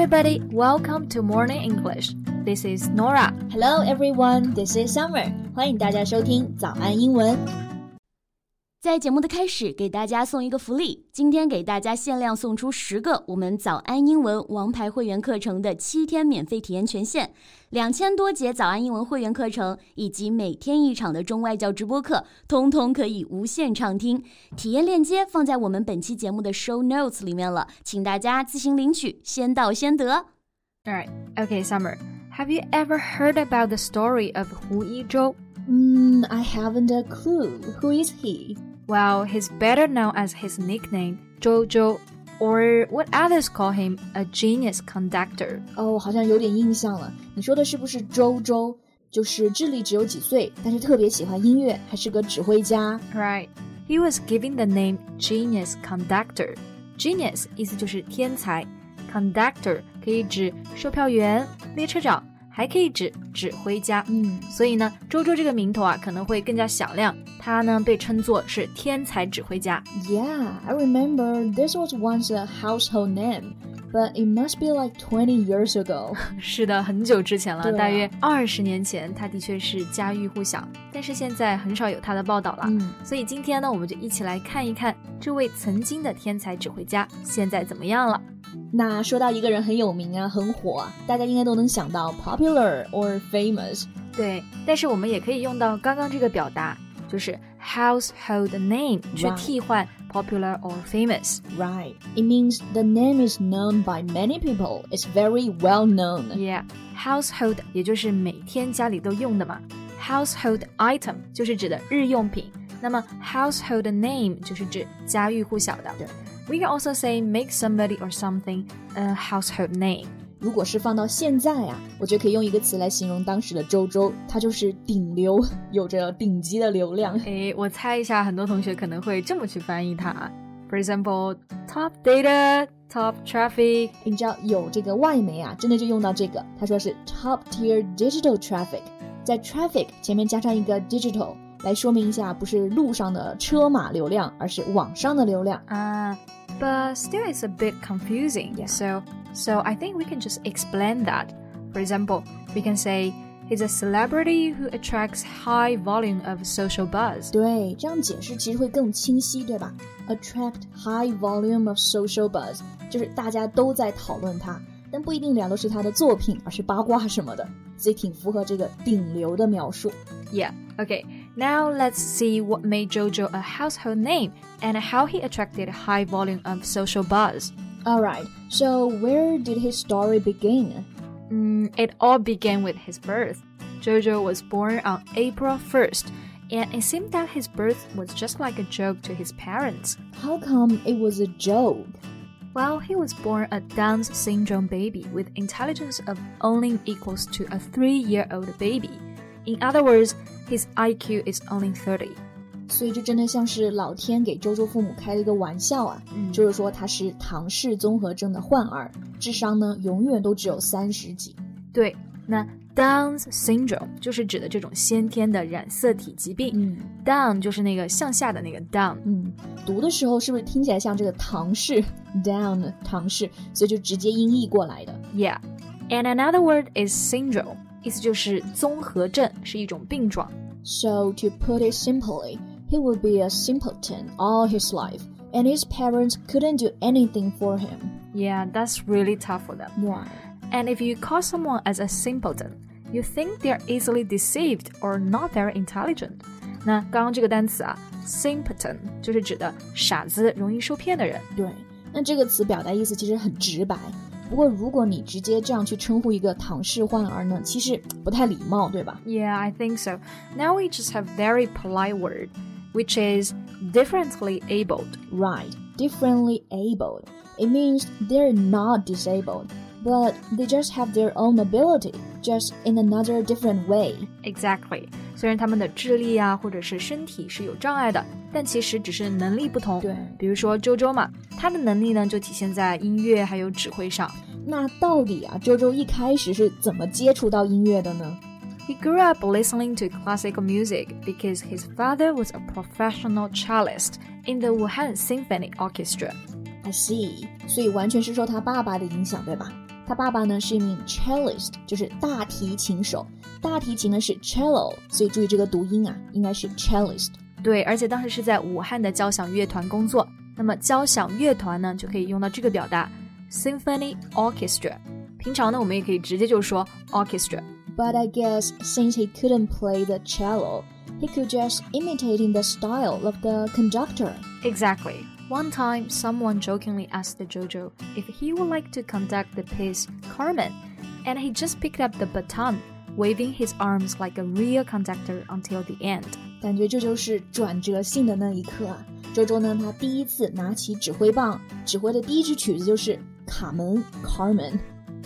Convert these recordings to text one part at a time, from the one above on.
everybody, welcome to Morning English. This is Norah. Hello everyone, this is Summer. 欢迎大家收听早安英文。在节目的开始，给大家送一个福利。今天给大家限量送出十个我们早安英文王牌会员课程的七天免费体验权限，两千多节早安英文会员课程以及每天一场的中外教直播课，通通可以无限畅听。体验链接放在我们本期节目的 show notes 里面了，请大家自行领取，先到先得。Alright, okay, Summer. Have you ever heard about the story of Hu Yizhou? Mm, I haven't a clue. Who is he? Well, he's better known as his nickname JoJo, or what others call him, a genius conductor. Oh, 哦，好像有点印象了。你说的是不是舟舟？就是智力只有几岁，但是特别喜欢音乐，还是个指挥家。Right. He was given the name genius conductor. Genius 还可以指指挥家，嗯，所以呢，周周这个名头啊可能会更加响亮。他呢被称作是天才指挥家。Yeah, I remember this was once a household name, but it must be like twenty years ago. 是的，很久之前了，啊大约二十年前，他的确是家喻户晓。但是现在很少有他的报道了。嗯所以今天呢，我们就一起来看一看这位曾经的天才指挥家现在怎么样了。那说到一个人很有名啊，很火啊，大家应该都能想到 popular or famous。对，但是我们也可以用到刚刚这个表达，就是 household name 去替换 popular or famous。 Right. It means the name is known by many people. It's very well known. Yeah, household 也就是每天家里都用的嘛。Household item 就是指的日用品，那么 household name 就是指家喻户晓的。对 We can also say make somebody or something a household name. 如果是放到现在啊，我觉得可以用一个词来形容当时的周周，他就是顶流，有着顶级的流量。诶，我猜一下，很多同学可能会这么去翻译它。For example, top data, top traffic. 你知道有这个外媒啊，真的就用到这个，他说是 top tier digital traffic，在 traffic 前面加上一个 digital，来说明一下不是路上的车马流量，而是网上的流量。Uh, but still it's a bit confusing. Yeah. So so I think we can just explain that. For example, we can say he's a celebrity who attracts high volume of social buzz. 对，这样解释其实会更清晰，对吧？Attract high volume of social buzz，就是大家都在讨论他，但不一定聊的是他的作品，而是八卦什么的，所以挺符合这个顶流的描述。 Yeah. Okay. Now let's see what made JoJo a household name and how he attracted a high volume of social buzz. Alright, so where did his story begin? Mm, it all began with his birth. Jojo was born on April 1st, and it seemed that his birth was just like a joke to his parents. How come it was a joke? Well, he was born a Down syndrome baby with intelligence of only equals to a three year old baby. In other words, his IQ is only thirty。所以这真的像是老天给舟舟父母开了一个玩笑啊！嗯、就是说他是唐氏综合症的患儿，智商呢永远都只有三十几。对，那 Down syndrome 就是指的这种先天的染色体疾病。嗯，Down 就是那个向下的那个 Down。嗯，读的时候是不是听起来像这个唐氏 Down 唐氏？所以就直接音译过来的。Yeah，and another word is syndrome。意思就是综合症，是一种病状。 So to put it simply, he would be a simpleton all his life, and his parents couldn't do anything for him. Yeah, that's really tough for them. Why? And if you call someone as a simpleton, you think they're easily deceived or not very intelligent. 那刚刚这个单词啊，simpleton 就是指的傻子、容易受骗的人。对，那这个词表达意思其实很直白。 不过如果你直接这样去称呼一个唐氏患儿呢，其实不太礼貌，对吧？ Yeah, I think so. Now we just have very polite word, which is differently abled. Right, differently abled. It means they're not disabled, but they just have their own ability, just in another different way. Exactly. 虽然他们的智力啊，或者是身体是有障碍的， 但其实只是能力不同。对比如说周周嘛，他的能力呢就体现在音乐还有指挥上。那到底啊，周周一开始是怎么接触到音乐的呢？He grew up listening to classical music because his father was a professional cellist in the Wuhan Symphony Orchestra. I see，所以完全是受他爸爸的影响，对吧？他爸爸呢是一名 cellist，就是大提琴手。大提琴呢是 cello，所以注意这个读音啊，应该是 cellist。对，而且当时是在武汉的交响乐团工作。那么交响乐团呢，就可以用到这个表达 symphony orchestra。平常呢，我们也可以直接就说 orchestra。But I guess since he couldn't play the cello, he could just imitating the style of the conductor. Exactly. One time, someone jokingly asked Jojo if he would like to conduct the piece Carmen, and he just picked up the baton, waving his arms like a real conductor until the end。感觉这就是转折性的那一刻。舟舟呢，他第一次拿起指挥棒，指挥的第一支曲子就是《卡门》（Carmen）。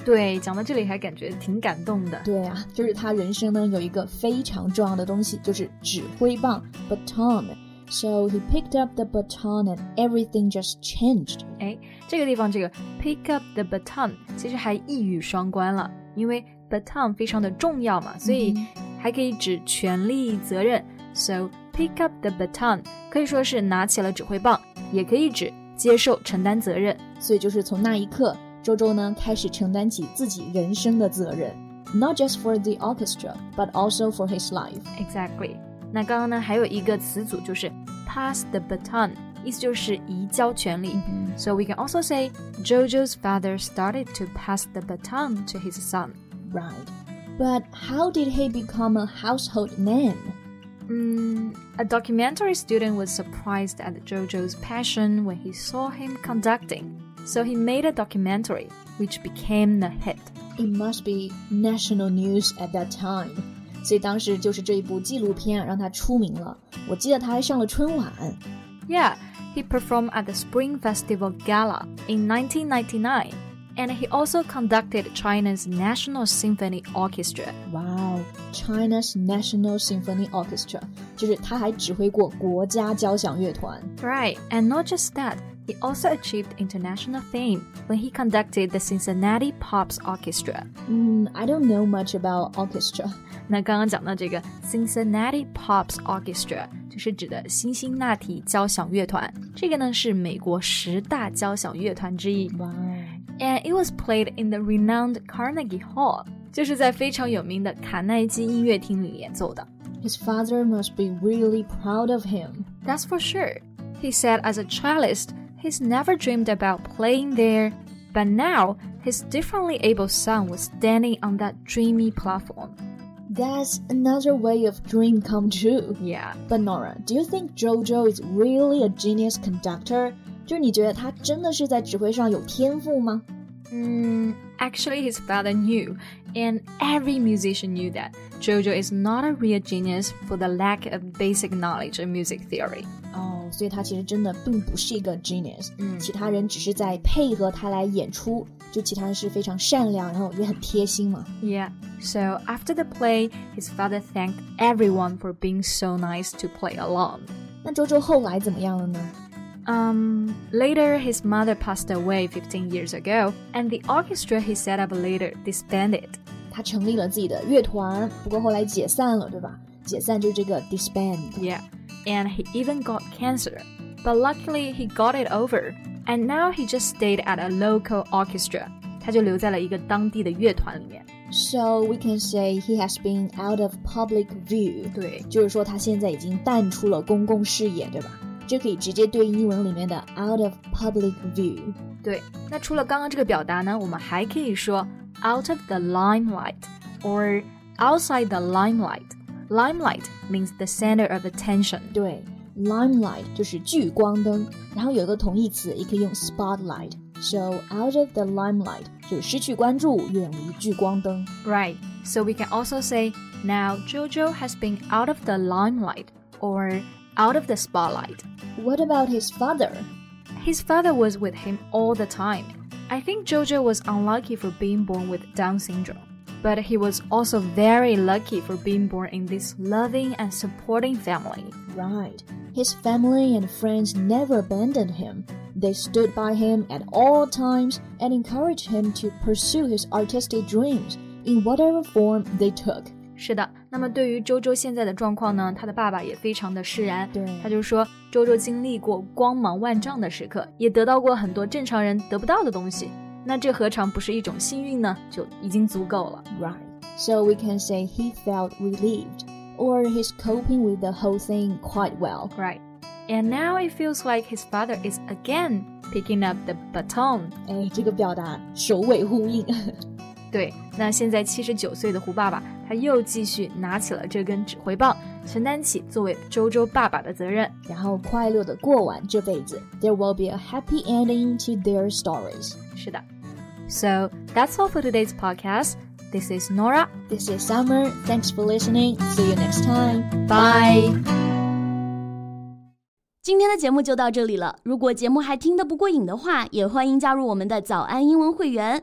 对，讲到这里还感觉挺感动的。对啊，就是他人生呢有一个非常重要的东西，就是指挥棒 （baton）。So he picked up the baton and everything just changed。哎，这个地方这个 pick up the baton 其实还一语双关了，因为 the 非常的重要嘛，所以还可以指权利、责任。So pick up the baton 可以说是拿起了指挥棒，也可以指接受、承担责任。所以就是从那一刻，舟舟呢开始承担起自己人生的责任，not just for the orchestra but also for his life. Exactly. 那刚刚呢还有一个词组就是 pass the baton，意思就是移交权力。Mm -hmm. We can also say Jojo's father started to pass the baton to his son Right. But how did he become a household name? Mm, a documentary student was surprised at Jojo's passion when he saw him conducting. So he made a documentary, which became a hit. It must be national news at that time. 所以当时就是这一部纪录片让他出名了。我记得他还上了春晚。Yeah, he performed at the Spring Festival Gala in 1999. And he also conducted China's National Symphony Orchestra. Wow, China's National Symphony Orchestra，就是他还指挥过国家交响乐团。Right, and not just that. He also achieved international fame when he conducted the Cincinnati Pops Orchestra. Mm, I don't know much about orchestra. 那刚刚讲到这个 Cincinnati Pops Orchestra，就是指的辛辛那提交响乐团。这个呢是美国十大交响乐团之一。Wow. and it was played in the renowned Carnegie Hall. Hall，就是在非常有名的卡耐基音乐厅里演奏的。His father must be really proud of him. That's for sure. He said as a cellist, he's never dreamed about playing there, but now his differently able son was standing on that dreamy platform. That's another way of dream come true. Yeah. But Norah, do you think Jojo is really a genius conductor? 就是你觉得他真的是在指挥上有天赋吗？Mm, actually, his father knew, and every musician knew that Jojo is not a real genius for the lack of basic knowledge of music theory. 所以他其实真的并不是一个 genius，嗯，其他人只是在配合他来演出，就其他人是非常善良，然后也很贴心嘛。Yeah. So after the play, his father thanked everyone for being so nice to play along. 那周周后来怎么样了呢 ？Um, later, his mother passed away 15 years ago, and the orchestra he set up later disbanded. 他成立了自己的乐团，不过后来解散了，对吧？解散就是这个 disband。Yeah and he even got cancer. But luckily, he got it over, and now he just stayed at a local orchestra. 他就留在了一个当地的乐团里面。So we can say he has been out of public view. 对，就是说他现在已经淡出了公共视野，对吧？ 这可以直接对应英文里面的 out of public view。对，那除了刚刚这个表达呢，我们还可以说 out of the limelight or outside the limelight。Limelight means the center of attention。对，limelight 就是聚光灯，然后有一个同义词也可以用 spotlight。So out of the limelight 就是失去关注，远离聚光灯。Right. So we can also say now Jojo has been out of the limelight or out of the spotlight. What about his father? His father was with him all the time. I think Jojo was unlucky for being born with Down syndrome but he was also very lucky for being born in this loving and supporting family. Right. His family and friends never abandoned him. They stood by him at all times and encouraged him to pursue his artistic dreams in whatever form they took. 是的，那么对于舟舟现在的状况呢，他的爸爸也非常的释然。对，他就说舟舟经历过光芒万丈的时刻，也得到过很多正常人得不到的东西，那这何尝不是一种幸运呢？就已经足够了。Right, so we can say he felt relieved, or he's coping with the whole thing quite well. Right. And now it feels like his father is again picking up the baton. 哎，这个表达首尾呼应。对，那现在七十九岁的胡爸爸，他又继续拿起了这根指挥棒，承担起作为周周爸爸的责任。然后快乐的过完这辈子。There will be a happy ending to their stories. 是的。So that's all for today's podcast. This is Nora. This is Summer. Thanks for listening. See you next time. Bye. 今天的节目就到这里了。如果节目还听得不过瘾的话，也欢迎加入我们的早安英文会员。